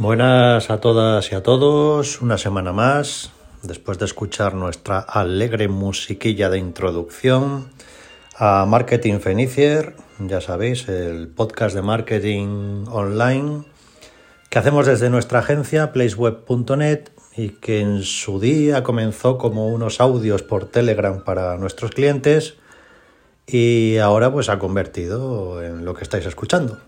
Buenas a todas y a todos, una semana más, después de escuchar nuestra alegre musiquilla de introducción a Marketing Fenicier, ya sabéis, el podcast de marketing online que hacemos desde nuestra agencia placeweb.net y que en su día comenzó como unos audios por Telegram para nuestros clientes y ahora pues ha convertido en lo que estáis escuchando.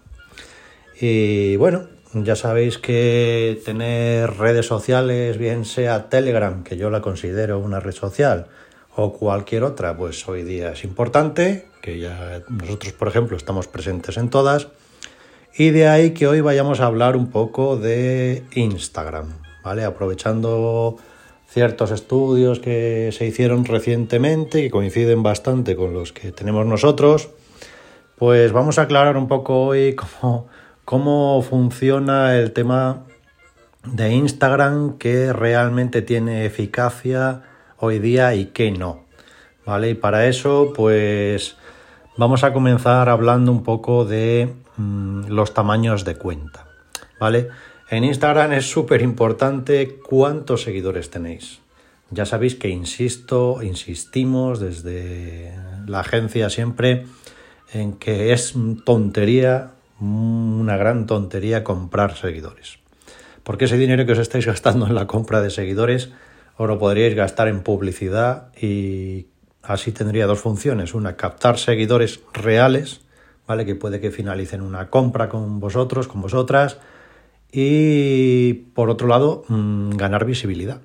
Y bueno, ya sabéis que tener redes sociales, bien sea Telegram, que yo la considero una red social, o cualquier otra, pues hoy día es importante, que ya nosotros, por ejemplo, estamos presentes en todas. Y de ahí que hoy vayamos a hablar un poco de Instagram, ¿vale? Aprovechando ciertos estudios que se hicieron recientemente, y coinciden bastante con los que tenemos nosotros, pues vamos a aclarar un poco hoy cómo cómo funciona el tema de Instagram, que realmente tiene eficacia hoy día y qué no. ¿Vale? Y para eso, pues vamos a comenzar hablando un poco de mm, los tamaños de cuenta. ¿Vale? En Instagram es súper importante cuántos seguidores tenéis. Ya sabéis que insisto, insistimos desde la agencia siempre en que es tontería una gran tontería comprar seguidores. Porque ese dinero que os estáis gastando en la compra de seguidores os lo podríais gastar en publicidad y así tendría dos funciones. Una, captar seguidores reales, ¿vale? Que puede que finalicen una compra con vosotros, con vosotras. Y por otro lado, mm, ganar visibilidad.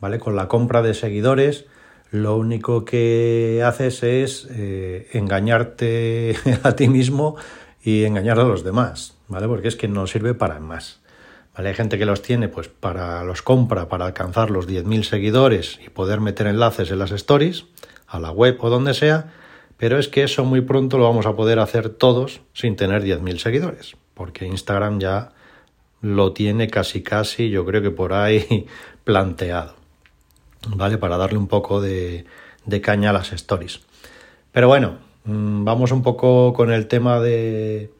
¿Vale? Con la compra de seguidores, lo único que haces es eh, engañarte a ti mismo y engañar a los demás, ¿vale? Porque es que no sirve para más. ¿Vale? Hay gente que los tiene pues para los compra para alcanzar los 10.000 seguidores y poder meter enlaces en las stories, a la web o donde sea, pero es que eso muy pronto lo vamos a poder hacer todos sin tener 10.000 seguidores, porque Instagram ya lo tiene casi casi, yo creo que por ahí planteado, ¿vale? Para darle un poco de, de caña a las stories. Pero bueno, vamos un poco con el tema de,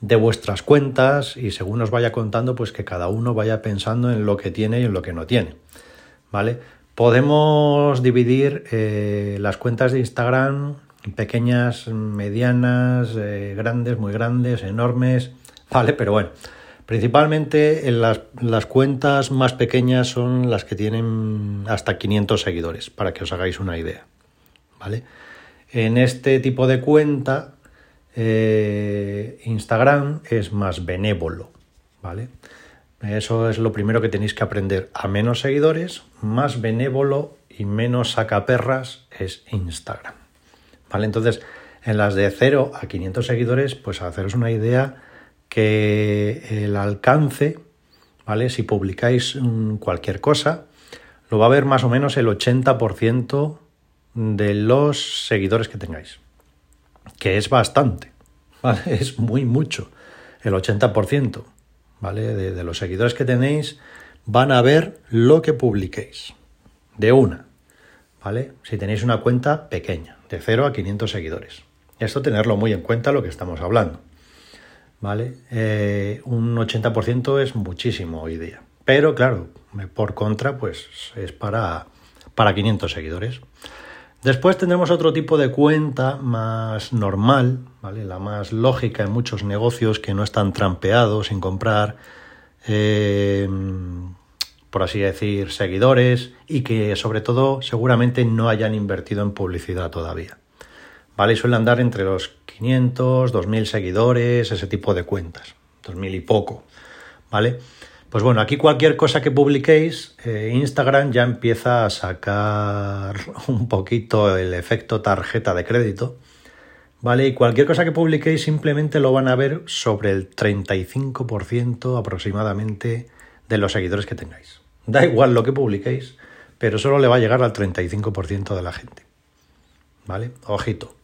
de vuestras cuentas y según os vaya contando, pues que cada uno vaya pensando en lo que tiene y en lo que no tiene. ¿Vale? Podemos dividir eh, las cuentas de Instagram pequeñas, medianas, eh, grandes, muy grandes, enormes, ¿vale? Pero bueno, principalmente en las, las, cuentas más pequeñas son las que tienen hasta 500 seguidores, para que os hagáis una idea, ¿vale? En este tipo de cuenta, eh, Instagram es más benévolo, ¿vale? Eso es lo primero que tenéis que aprender. A menos seguidores, más benévolo y menos sacaperras es Instagram. ¿Vale? Entonces, en las de 0 a 500 seguidores, pues haceros una idea que el alcance, ¿vale? Si publicáis cualquier cosa, lo va a ver más o menos el 80% de los seguidores que tengáis, que es bastante, ¿vale? Es muy mucho, el 80%, ¿vale? De, los seguidores que tenéis van a ver lo que publiquéis, de una, ¿vale? Si tenéis una cuenta pequeña, de 0 a 500 seguidores. Esto tenerlo muy en cuenta lo que estamos hablando, ¿vale? Eh, un 80% es muchísimo hoy día, pero claro, por contra, pues es para, para 500 seguidores. Después tendremos otro tipo de cuenta más normal, ¿vale? la más lógica en muchos negocios que no están trampeados sin comprar, eh, por así decir, seguidores y que sobre todo seguramente no hayan invertido en publicidad todavía. ¿Vale? Suele andar entre los 500, 2000 seguidores, ese tipo de cuentas, 2000 y poco. ¿Vale? Pues bueno, aquí cualquier cosa que publiquéis, eh, Instagram ya empieza a sacar un poquito el efecto tarjeta de crédito, ¿vale? Y cualquier cosa que publiquéis simplemente lo van a ver sobre el 35% aproximadamente de los seguidores que tengáis. Da igual lo que publiquéis, pero solo le va a llegar al 35% de la gente, ¿vale? Ojito.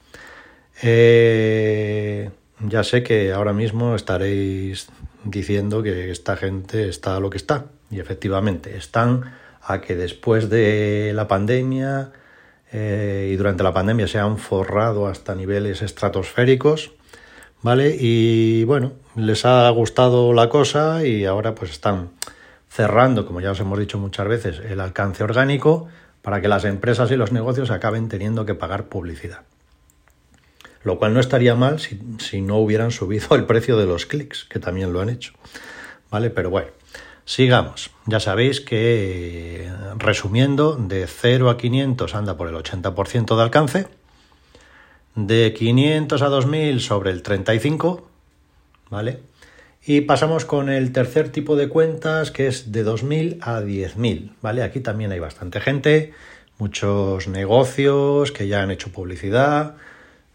Eh, ya sé que ahora mismo estaréis diciendo que esta gente está a lo que está. Y efectivamente, están a que después de la pandemia eh, y durante la pandemia se han forrado hasta niveles estratosféricos, ¿vale? Y bueno, les ha gustado la cosa y ahora pues están cerrando, como ya os hemos dicho muchas veces, el alcance orgánico para que las empresas y los negocios acaben teniendo que pagar publicidad. Lo cual no estaría mal si, no hubieran subido el precio de los clics, que también lo han hecho. ¿Vale? Pero bueno, sigamos. Ya sabéis que, resumiendo, de 0 a 500 anda por el 80% de alcance, de 500 a 2000 sobre el 35, ¿vale? Y pasamos con el tercer tipo de cuentas, que es de 2.000 a 10.000, ¿vale? Aquí también hay bastante gente, muchos negocios que ya han hecho publicidad,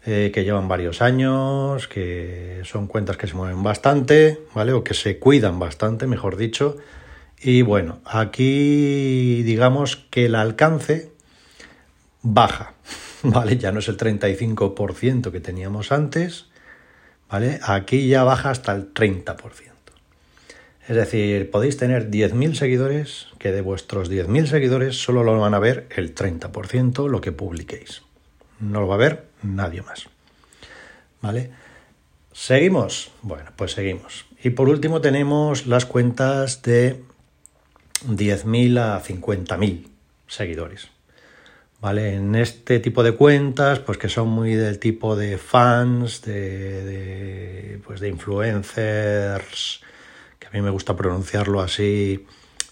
eh, que llevan varios años, que son cuentas que se mueven bastante, ¿vale? O que se cuidan bastante, mejor dicho. Y bueno, aquí digamos que el alcance baja, ¿vale? Ya no es el 35% que teníamos antes, ¿vale? Aquí ya baja hasta el 30%. Es decir, podéis tener 10.000 seguidores que de vuestros 10.000 seguidores solo lo van a ver el 30% lo que publiquéis. No lo va a ver nadie más. ¿Vale? ¿Seguimos? Bueno, pues seguimos. Y por último tenemos las cuentas de 10.000 a 50.000 seguidores. ¿vale? En este tipo de cuentas, pues que son muy del tipo de fans, de, pues de influencers, que a mí me gusta pronunciarlo así,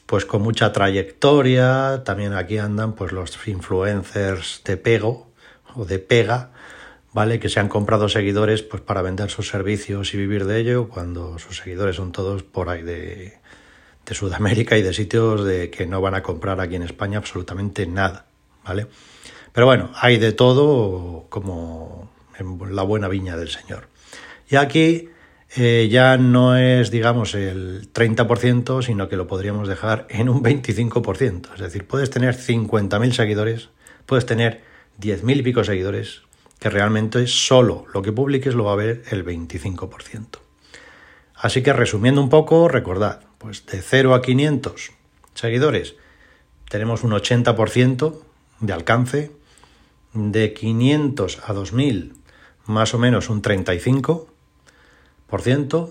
pues con mucha trayectoria. También aquí andan pues los influencers de pego o de pega, ¿vale? Que se han comprado seguidores pues para vender sus servicios y vivir de ello, cuando sus seguidores son todos por ahí de, de Sudamérica y de sitios de que no van a comprar aquí en España absolutamente nada. ¿vale? Pero bueno, hay de todo como en la buena viña del Señor. Y aquí eh, ya no es, digamos, el 30%, sino que lo podríamos dejar en un 25%. Es decir, puedes tener 50.000 seguidores, puedes tener 10.000 y pico seguidores, que realmente solo lo que publiques lo va a ver el 25%. Así que resumiendo un poco, recordad, pues de 0 a 500 seguidores tenemos un 80%, de alcance, de 500 a 2000 más o menos un 35%,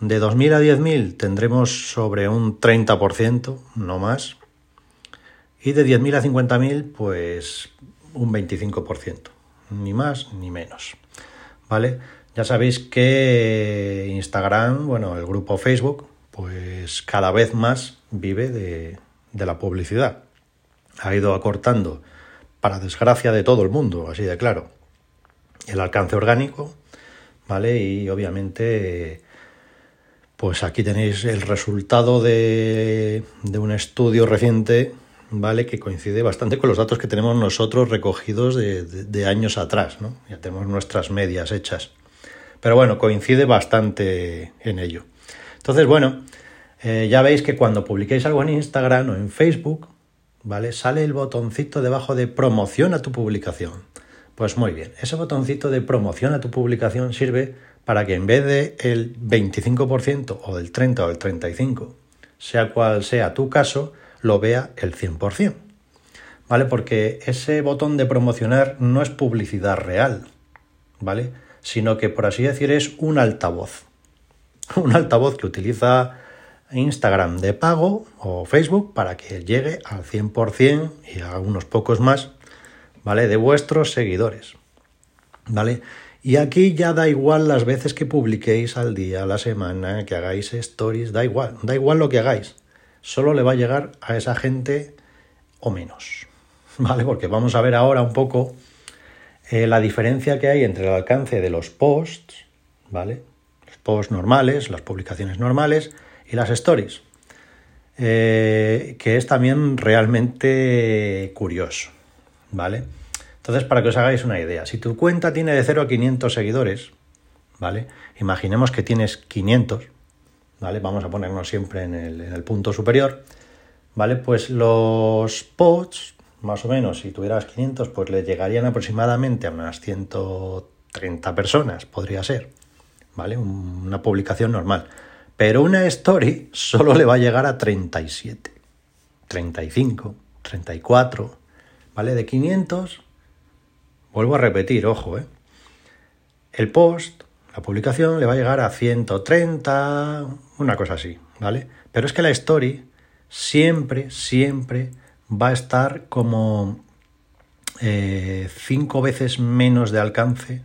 de 2000 a 10.000 tendremos sobre un 30%, no más, y de 10.000 a 50.000 pues un 25%, ni más ni menos. ¿Vale? Ya sabéis que Instagram, bueno, el grupo Facebook, pues cada vez más vive de, de la publicidad ha ido acortando, para desgracia de todo el mundo, así de claro, el alcance orgánico, ¿vale? Y obviamente, pues aquí tenéis el resultado de, de un estudio reciente, ¿vale? Que coincide bastante con los datos que tenemos nosotros recogidos de, años atrás, ¿no? Ya tenemos nuestras medias hechas. Pero bueno, coincide bastante en ello. Entonces, bueno, eh, ya veis que cuando publiquéis algo en Instagram o en Facebook, ¿vale? Sale el botoncito debajo de promoción a tu publicación. Pues muy bien, ese botoncito de promoción a tu publicación sirve para que en vez de el 25% o del 30 o del 35, sea cual sea tu caso, lo vea el 100%. ¿Vale? Porque ese botón de promocionar no es publicidad real, ¿vale? Sino que por así decir es un altavoz. Un altavoz que utiliza Instagram de pago o Facebook para que llegue al 100% y a unos pocos más, ¿vale? De vuestros seguidores, ¿vale? Y aquí ya da igual las veces que publiquéis al día, a la semana, que hagáis stories, da igual, da igual lo que hagáis. Solo le va a llegar a esa gente o menos, ¿vale? Porque vamos a ver ahora un poco eh, la diferencia que hay entre el alcance de los posts, ¿vale? Los posts normales, las publicaciones normales, y las stories, eh, que es también realmente curioso, ¿vale? Entonces, para que os hagáis una idea, si tu cuenta tiene de 0 a 500 seguidores, ¿vale? Imaginemos que tienes 500, ¿vale? Vamos a ponernos siempre en el, punto superior, ¿vale? Pues los posts, más o menos, si tuvieras 500, pues le llegarían aproximadamente a unas 130 personas, podría ser, ¿vale? Una publicación normal. Pero una story solo le va a llegar a 37, 35, 34, ¿vale? De 500, vuelvo a repetir, ojo, ¿eh? El post, La publicación le va a llegar a 130, una cosa así, ¿vale? Pero es que la story siempre, siempre va a estar como eh, cinco veces menos de alcance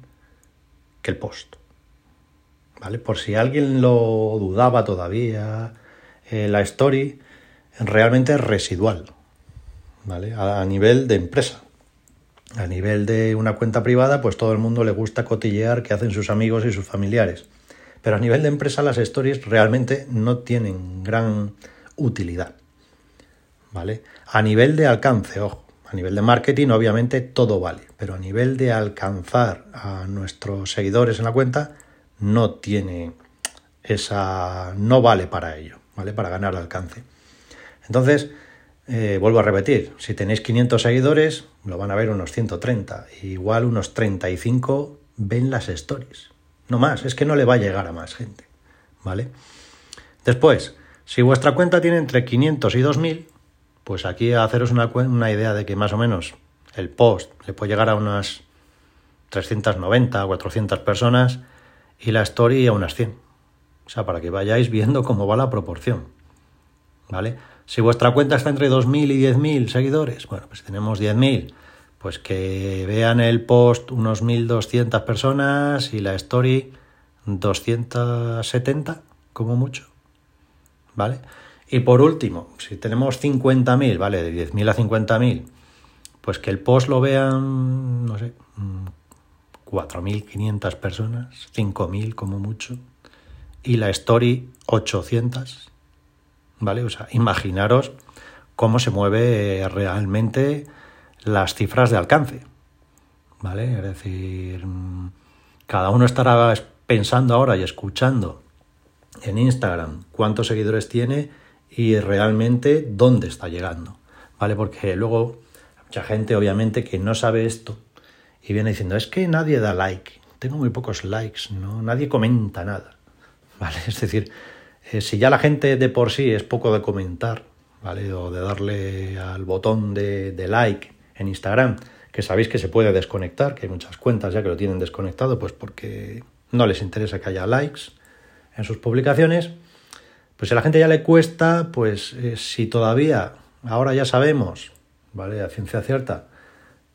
que el post. ¿Vale? Por si alguien lo dudaba todavía, eh, la story realmente es residual, ¿vale? A, nivel de empresa. A nivel de una cuenta privada, pues todo el mundo le gusta cotillear qué hacen sus amigos y sus familiares. Pero a nivel de empresa las stories realmente no tienen gran utilidad. ¿Vale? A nivel de alcance, ojo, a nivel de marketing obviamente todo vale, pero a nivel de alcanzar a nuestros seguidores en la cuenta no tiene esa no vale para ello, ¿vale? Para ganar alcance. Entonces, eh, vuelvo a repetir, si tenéis 500 seguidores, lo van a ver unos 130, igual unos 35 ven las stories. No más, es que no le va a llegar a más gente, ¿vale? Después, si vuestra cuenta tiene entre 500 y 2000, pues aquí haceros una, una idea de que más o menos el post le puede llegar a unas 390 o 400 personas y la story a unas 100. O sea, para que vayáis viendo cómo va la proporción. ¿Vale? Si vuestra cuenta está entre 2.000 y 10.000 seguidores, bueno, pues tenemos 10.000, pues que vean el post unos 1.200 personas y la story 270 como mucho. ¿Vale? Y por último, si tenemos 50.000, ¿vale? De 10.000 a 50.000, pues que el post lo vean, no sé, 4.500 personas, 5.000 como mucho, y la story 800, ¿vale? O sea, imaginaros cómo se mueve realmente las cifras de alcance, ¿vale? Es decir, cada uno estará pensando ahora y escuchando en Instagram cuántos seguidores tiene y realmente dónde está llegando, ¿vale? Porque luego mucha gente obviamente que no sabe esto y viene diciendo, es que nadie da like, tengo muy pocos likes, ¿no? Nadie comenta nada, ¿vale? Es decir, eh, si ya la gente de por sí es poco de comentar, ¿vale? O de darle al botón de, de like en Instagram, que sabéis que se puede desconectar, que hay muchas cuentas ya que lo tienen desconectado, pues porque no les interesa que haya likes en sus publicaciones, pues a la gente ya le cuesta, pues eh, si todavía ahora ya sabemos, ¿vale? A ciencia cierta,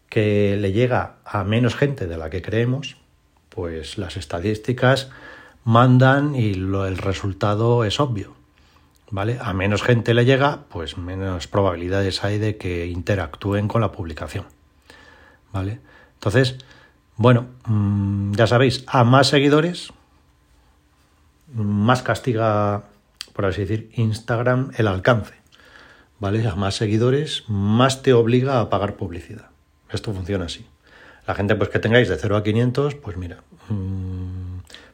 que le llega a menos gente de la que creemos, pues las estadísticas mandan y el resultado es obvio. ¿Vale? A menos gente le llega, pues menos probabilidades hay de que interactúen con la publicación. ¿Vale? Entonces, bueno, mm, ya sabéis, a más seguidores, más castiga por así decir, Instagram el alcance. ¿Vale? A más seguidores, más te obliga a pagar publicidad. Esto funciona así. La gente pues que tengáis de 0 a 500, pues mira, mm,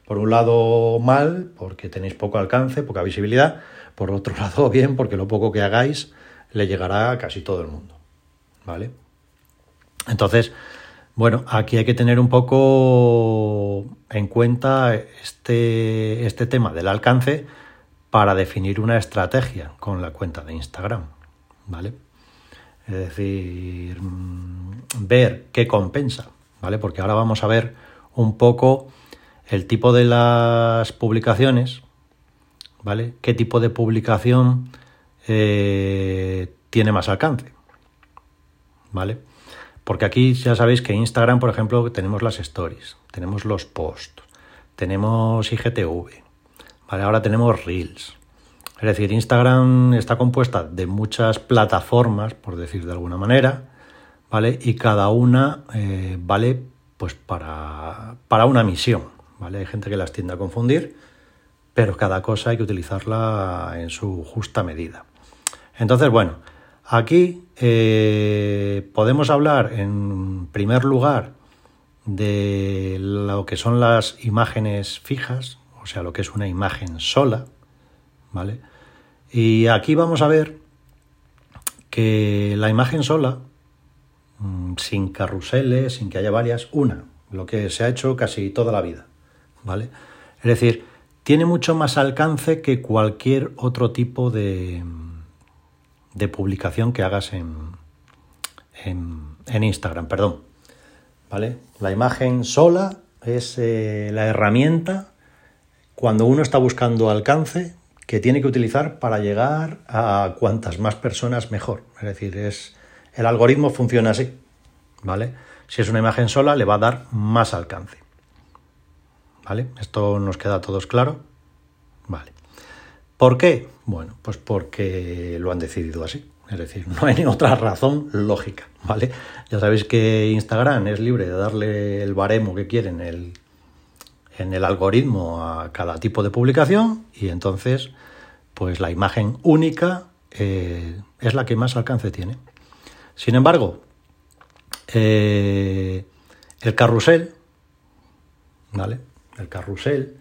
por un lado mal, porque tenéis poco alcance, poca visibilidad, por otro lado bien, porque lo poco que hagáis le llegará a casi todo el mundo. ¿Vale? Entonces, bueno, aquí hay que tener un poco en cuenta este, este tema del alcance, para definir una estrategia con la cuenta de Instagram, ¿vale? Es decir, mm, ver qué compensa, ¿vale? Porque ahora vamos a ver un poco el tipo de las publicaciones, ¿vale? ¿Qué tipo de publicación eh, tiene más alcance? ¿Vale? Porque aquí ya sabéis que Instagram, por ejemplo, tenemos las stories, tenemos los posts, tenemos IGTV, Ahora tenemos Reels. Es decir, Instagram está compuesta de muchas plataformas, por decir de alguna manera, ¿vale? Y cada una eh, vale pues para, para una misión, Hay gente que las tiende a confundir, pero cada cosa hay que utilizarla en su justa medida. Entonces, bueno, aquí eh, podemos hablar en primer lugar de lo que son las imágenes fijas, o sea, lo que es una imagen sola, ¿vale? Y aquí vamos a ver que la imagen sola, mm, sin carruseles, sin que haya varias, una, lo que se ha hecho casi toda la vida, ¿vale? Es decir, tiene mucho más alcance que cualquier otro tipo de, de publicación que hagas en, Instagram, perdón, ¿vale? La imagen sola es eh, la herramienta cuando uno está buscando alcance que tiene que utilizar para llegar a cuantas más personas mejor. Es decir, es, el algoritmo funciona así, ¿vale? Si es una imagen sola, le va a dar más alcance. ¿Vale? Esto nos queda a todos claro. Vale. ¿Por qué? Bueno, pues porque lo han decidido así. Es decir, no hay ni otra razón lógica, ¿vale? Ya sabéis que Instagram es libre de darle el baremo que quieren el, en el algoritmo a cada tipo de publicación y entonces, pues la imagen única eh, es la que más alcance tiene. Sin embargo, eh, el carrusel, ¿vale? El carrusel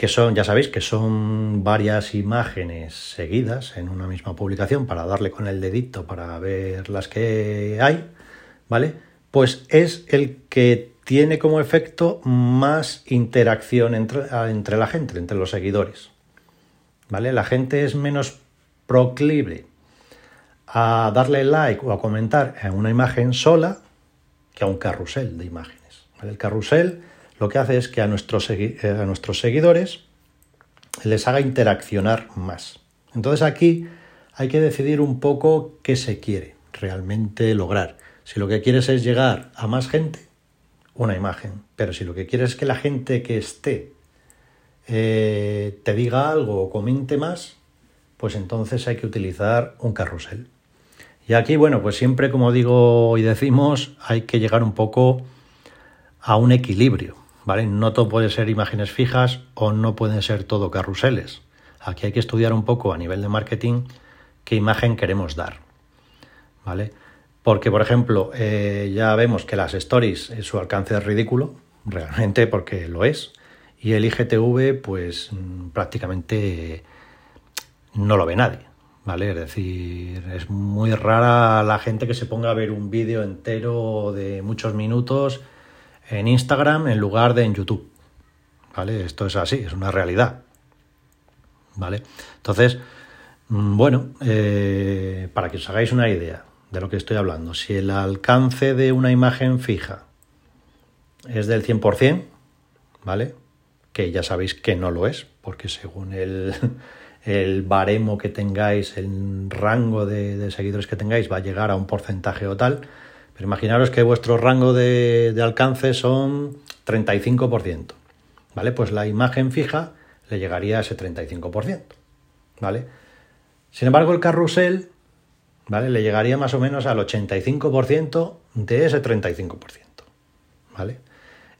que son, ya sabéis, que son varias imágenes seguidas en una misma publicación para darle con el dedito para ver las que hay, ¿vale? Pues es el que tiene como efecto más interacción entre, entre la gente, entre los seguidores, ¿vale? La gente es menos proclive a darle like o a comentar a una imagen sola que a un carrusel de imágenes. El carrusel lo que hace es que a nuestros, eh, a nuestros seguidores les haga interaccionar más. Entonces aquí hay que decidir un poco qué se quiere realmente lograr. Si lo que quieres es llegar a más gente, una imagen. Pero si lo que quieres es que la gente que esté eh, te diga algo o comente más, pues entonces hay que utilizar un carrusel. Y aquí, bueno, pues siempre, como digo y decimos, hay que llegar un poco a un equilibrio. ¿Vale? No todo puede ser imágenes fijas o no pueden ser todo carruseles. Aquí hay que estudiar un poco a nivel de marketing qué imagen queremos dar, ¿vale? Porque, por ejemplo, eh, ya vemos que las stories, eh, su alcance es ridículo, realmente porque lo es, y el IGTV, pues mm, prácticamente no lo ve nadie, ¿vale? Es decir, es muy rara la gente que se ponga a ver un vídeo entero de muchos minutos en Instagram en lugar de en YouTube. ¿Vale? Esto es así, es una realidad. ¿Vale? Entonces, mm, bueno, eh, para que os hagáis una idea de lo que estoy hablando, si el alcance de una imagen fija es del 100%, ¿vale? Que ya sabéis que no lo es, porque según el, el baremo que tengáis, el rango de, de seguidores que tengáis, va a llegar a un porcentaje o tal imaginaros que vuestro rango de, alcance son 35%. ¿Vale? Pues la imagen fija le llegaría a ese 35%. ¿Vale? Sin embargo, el carrusel ¿vale? le llegaría más o menos al 85% de ese 35%. ¿Vale?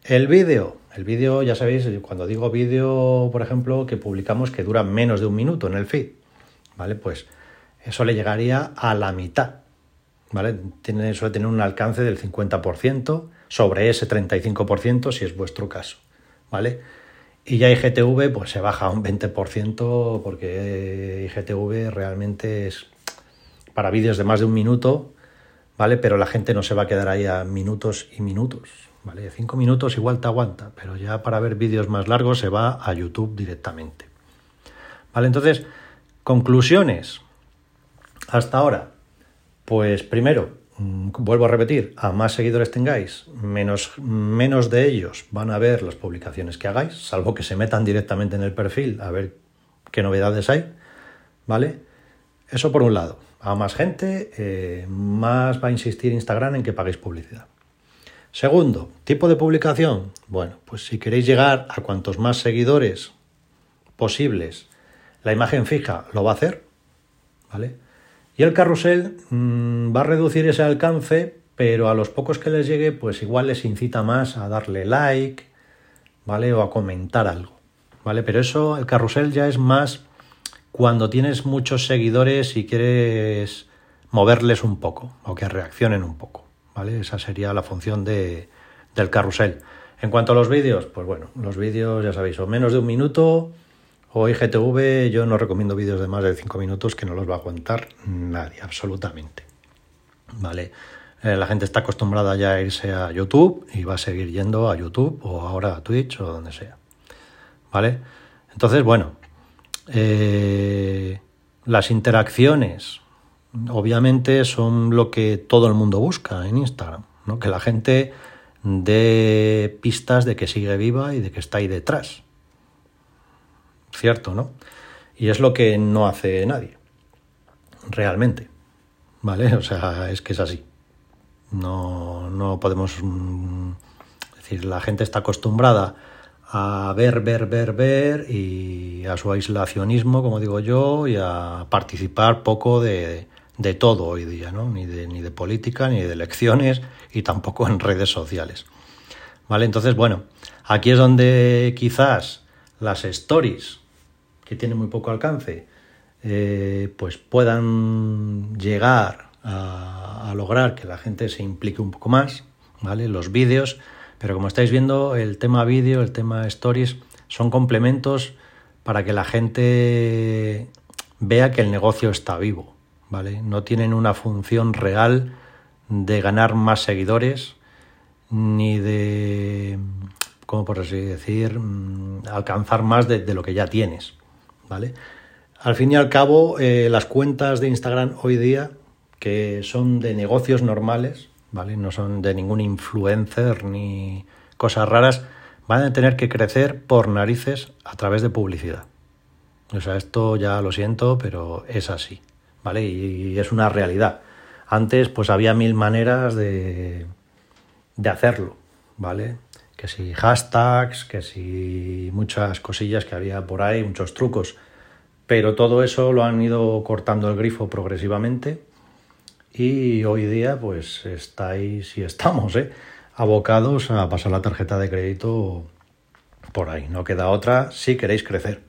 El vídeo, el vídeo, ya sabéis, cuando digo vídeo, por ejemplo, que publicamos que dura menos de un minuto en el feed, ¿vale? Pues eso le llegaría a la mitad ¿vale? Tiene, suele tener un alcance del 50% sobre ese 35% si es vuestro caso, ¿vale? Y ya IGTV pues se baja un 20% porque IGTV realmente es para vídeos de más de un minuto, ¿vale? Pero la gente no se va a quedar ahí a minutos y minutos, ¿vale? Cinco minutos igual te aguanta, pero ya para ver vídeos más largos se va a YouTube directamente. ¿Vale? Entonces, conclusiones. Hasta ahora, pues primero, mm, vuelvo a repetir, a más seguidores tengáis, menos, menos de ellos van a ver las publicaciones que hagáis, salvo que se metan directamente en el perfil a ver qué novedades hay, ¿vale? Eso por un lado. A más gente, eh, más va a insistir Instagram en que paguéis publicidad. Segundo, tipo de publicación. Bueno, pues si queréis llegar a cuantos más seguidores posibles, la imagen fija lo va a hacer, ¿vale? Y el carrusel mm, va a reducir ese alcance, pero a los pocos que les llegue, pues igual les incita más a darle like, ¿vale? O a comentar algo, ¿vale? Pero eso, el carrusel ya es más cuando tienes muchos seguidores y quieres moverles un poco o que reaccionen un poco, ¿vale? Esa sería la función de, del carrusel. En cuanto a los vídeos, pues bueno, los vídeos ya sabéis, o menos de un minuto o IGTV, yo no recomiendo vídeos de más de 5 minutos que no los va a aguantar nadie, absolutamente. ¿Vale? Eh, la gente está acostumbrada ya a irse a YouTube y va a seguir yendo a YouTube o ahora a Twitch o donde sea. ¿Vale? Entonces, bueno, eh, las interacciones obviamente son lo que todo el mundo busca en Instagram, ¿no? Que la gente de pistas de que sigue viva y de que está ahí detrás. Cierto, ¿no? Y es lo que no hace nadie, realmente. ¿Vale? O sea, es que es así. No, no podemos... Mm, decir, la gente está acostumbrada a ver, ver, ver, ver y a su aislacionismo, como digo yo, y a participar poco de, de todo hoy día, ¿no? Ni de, ni de política, ni de elecciones y tampoco en redes sociales. ¿Vale? Entonces, bueno, aquí es donde quizás las stories, que tienen muy poco alcance, eh, pues puedan llegar a, lograr que la gente se implique un poco más, ¿vale? Los vídeos, pero como estáis viendo, el tema vídeo, el tema stories, son complementos para que la gente vea que el negocio está vivo, ¿vale? No tienen una función real de ganar más seguidores ni de, ¿cómo por así decir?, mm, alcanzar más de, lo que ya tienes, ¿vale? Al fin y al cabo, eh, las cuentas de Instagram hoy día, que son de negocios normales, ¿vale? No son de ningún influencer ni cosas raras, van a tener que crecer por narices a través de publicidad. O sea, esto ya lo siento, pero es así. ¿vale? Y, es una realidad. Antes pues había mil maneras de, de hacerlo, ¿vale? Que si hashtags, que si muchas cosillas que había por ahí, muchos trucos. Pero todo eso lo han ido cortando el grifo progresivamente y hoy día pues estáis y estamos ¿eh? abocados a pasar la tarjeta de crédito por ahí. No queda otra si queréis crecer,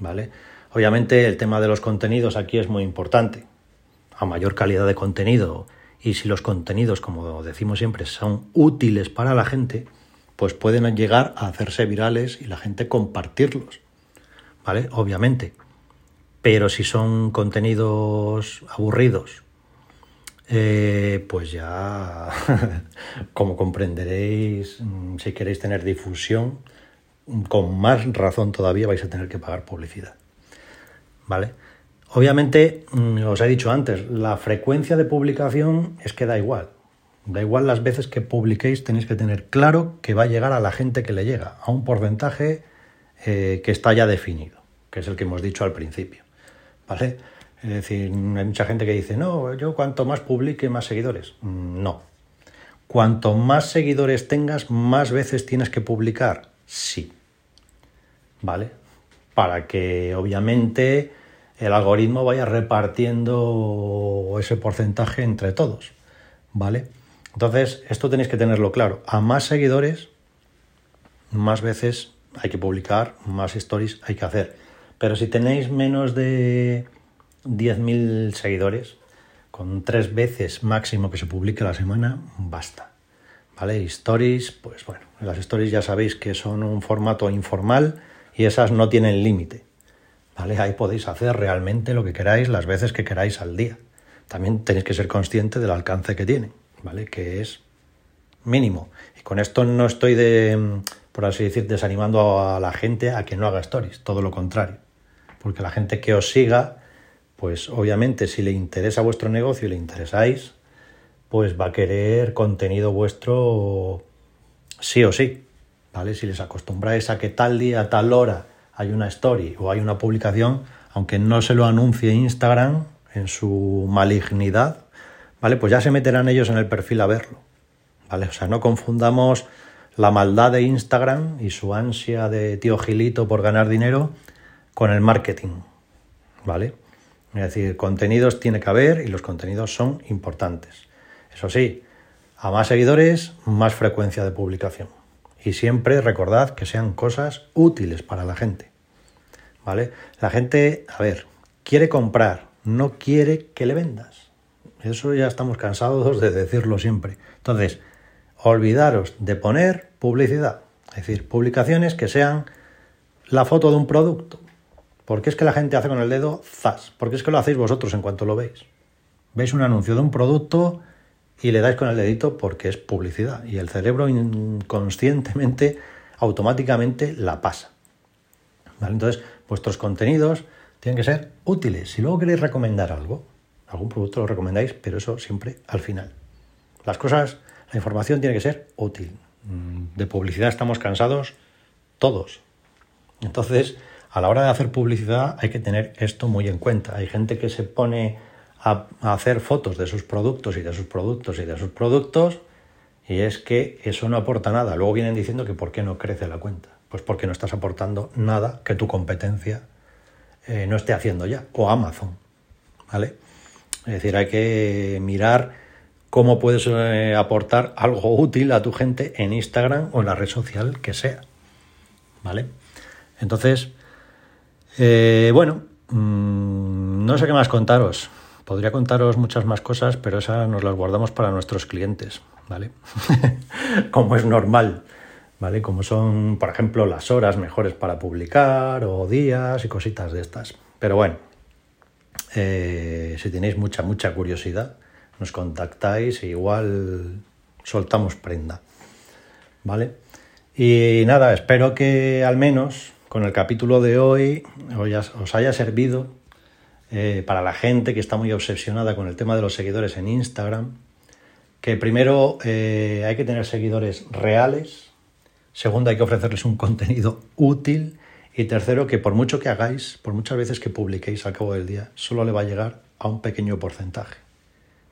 ¿vale? Obviamente el tema de los contenidos aquí es muy importante. A mayor calidad de contenido y si los contenidos, como decimos siempre, son útiles para la gente, pues pueden llegar a hacerse virales y la gente compartirlos. ¿Vale? Obviamente. Pero si son contenidos aburridos, eh, pues ya, como comprenderéis, mm, si queréis tener difusión, con más razón todavía vais a tener que pagar publicidad. ¿vale? Obviamente, mm, os he dicho antes, la frecuencia de publicación es que da igual. Da igual las veces que publiquéis, tenéis que tener claro que va a llegar a la gente que le llega, a un porcentaje eh, que está ya definido, que es el que hemos dicho al principio. ¿Vale? Es decir, hay mucha gente que dice, no, yo cuanto más publique, más seguidores. Mm, no. Cuanto más seguidores tengas, más veces tienes que publicar. Sí. ¿Vale? Para que obviamente el algoritmo vaya repartiendo ese porcentaje entre todos, ¿vale? Entonces, esto tenéis que tenerlo claro. A más seguidores, más veces hay que publicar, más stories hay que hacer. Pero si tenéis menos de 10.000 seguidores, con tres veces máximo que se publique la semana, basta. ¿Vale? stories, pues bueno, las stories ya sabéis que son un formato informal y esas no tienen límite. ¿vale? Ahí podéis hacer realmente lo que queráis las veces que queráis al día. También tenéis que ser consciente del alcance que tiene, ¿vale? Que es mínimo. Y con esto no estoy de, por así decir, desanimando a la gente a que no haga stories, todo lo contrario. Porque la gente que os siga, pues obviamente si le interesa vuestro negocio y le interesáis, pues va a querer contenido vuestro sí o sí, ¿vale? Si les acostumbráis a que tal día, tal hora hay una story o hay una publicación, aunque no se lo anuncie Instagram en su malignidad, ¿vale? Pues ya se meterán ellos en el perfil a verlo, ¿vale? O sea, no confundamos la maldad de Instagram y su ansia de tío Gilito por ganar dinero con el marketing, ¿vale? Es decir, contenidos tiene que haber y los contenidos son importantes. Eso sí, a más seguidores, más frecuencia de publicación. Y siempre recordad que sean cosas útiles para la gente. ¿Vale? La gente, a ver, quiere comprar, no quiere que le vendas. Eso ya estamos cansados de decirlo siempre. Entonces, olvidaros de poner publicidad. Es decir, publicaciones que sean la foto de un producto. Porque es que la gente hace con el dedo zas. Porque es que lo hacéis vosotros en cuanto lo veis. Veis un anuncio de un producto y le dais con el dedito porque es publicidad y el cerebro inconscientemente, automáticamente la pasa. Entonces, vuestros contenidos tienen que ser útiles. Si luego queréis recomendar algo, algún producto lo recomendáis, pero eso siempre al final. Las cosas, La información tiene que ser útil. Mm, de publicidad estamos cansados todos. Entonces, a la hora de hacer publicidad hay que tener esto muy en cuenta. Hay gente que se pone a, hacer fotos de sus productos y de sus productos y de sus productos y es que eso no aporta nada. Luego vienen diciendo que por qué no crece la cuenta. Pues porque no estás aportando nada que tu competencia eh, no esté haciendo ya. O Amazon. ¿Vale? Es decir, hay que mirar cómo puedes eh, aportar algo útil a tu gente en Instagram o en la red social que sea. ¿Vale? Entonces, eh, bueno, mm, no sé qué más contaros. Podría contaros muchas más cosas, pero esas nos las guardamos para nuestros clientes, ¿vale? Como es normal, ¿vale? Como son, por ejemplo, las horas mejores para publicar o días y cositas de estas. Pero bueno, eh, si tenéis mucha, mucha curiosidad, nos contactáis e igual soltamos prenda, ¿vale? Y nada, espero que al menos con el capítulo de hoy os haya servido eh, para la gente que está muy obsesionada con el tema de los seguidores en Instagram, que primero eh, hay que tener seguidores reales, segundo hay que ofrecerles un contenido útil y tercero que por mucho que hagáis, por muchas veces que publiquéis al cabo del día, solo le va a llegar a un pequeño porcentaje.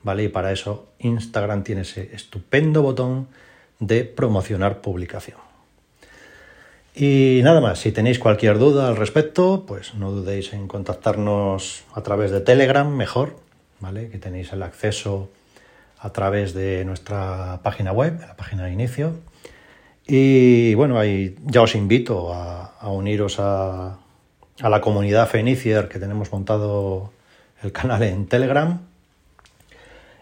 ¿Vale? Y para eso Instagram tiene ese estupendo botón de promocionar publicación. Y nada más, si tenéis cualquier duda al respecto, pues no dudéis en contactarnos a través de Telegram, mejor, ¿vale? Que tenéis el acceso a través de nuestra página web, la página de inicio. Y bueno, ahí ya os invito a, uniros a, a, la comunidad Fenicier que tenemos montado el canal en Telegram.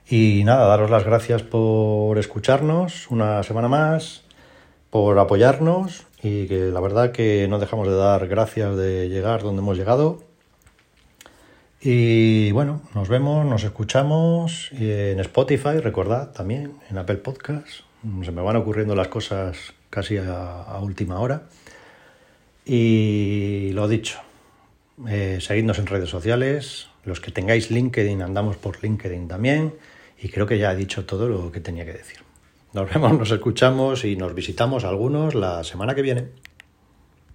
Y nada, daros las gracias por escucharnos una semana más, por apoyarnos y que la verdad que no dejamos de dar gracias de llegar donde hemos llegado. Y bueno, nos vemos, nos escuchamos en Spotify, recordad también, en Apple Podcast. Se me van ocurriendo las cosas casi a, última hora. Y lo dicho, eh, seguidnos en redes sociales. Los que tengáis LinkedIn, andamos por LinkedIn también. Y creo que ya he dicho todo lo que tenía que decir. Nos vemos, nos escuchamos y nos visitamos algunos la semana que viene.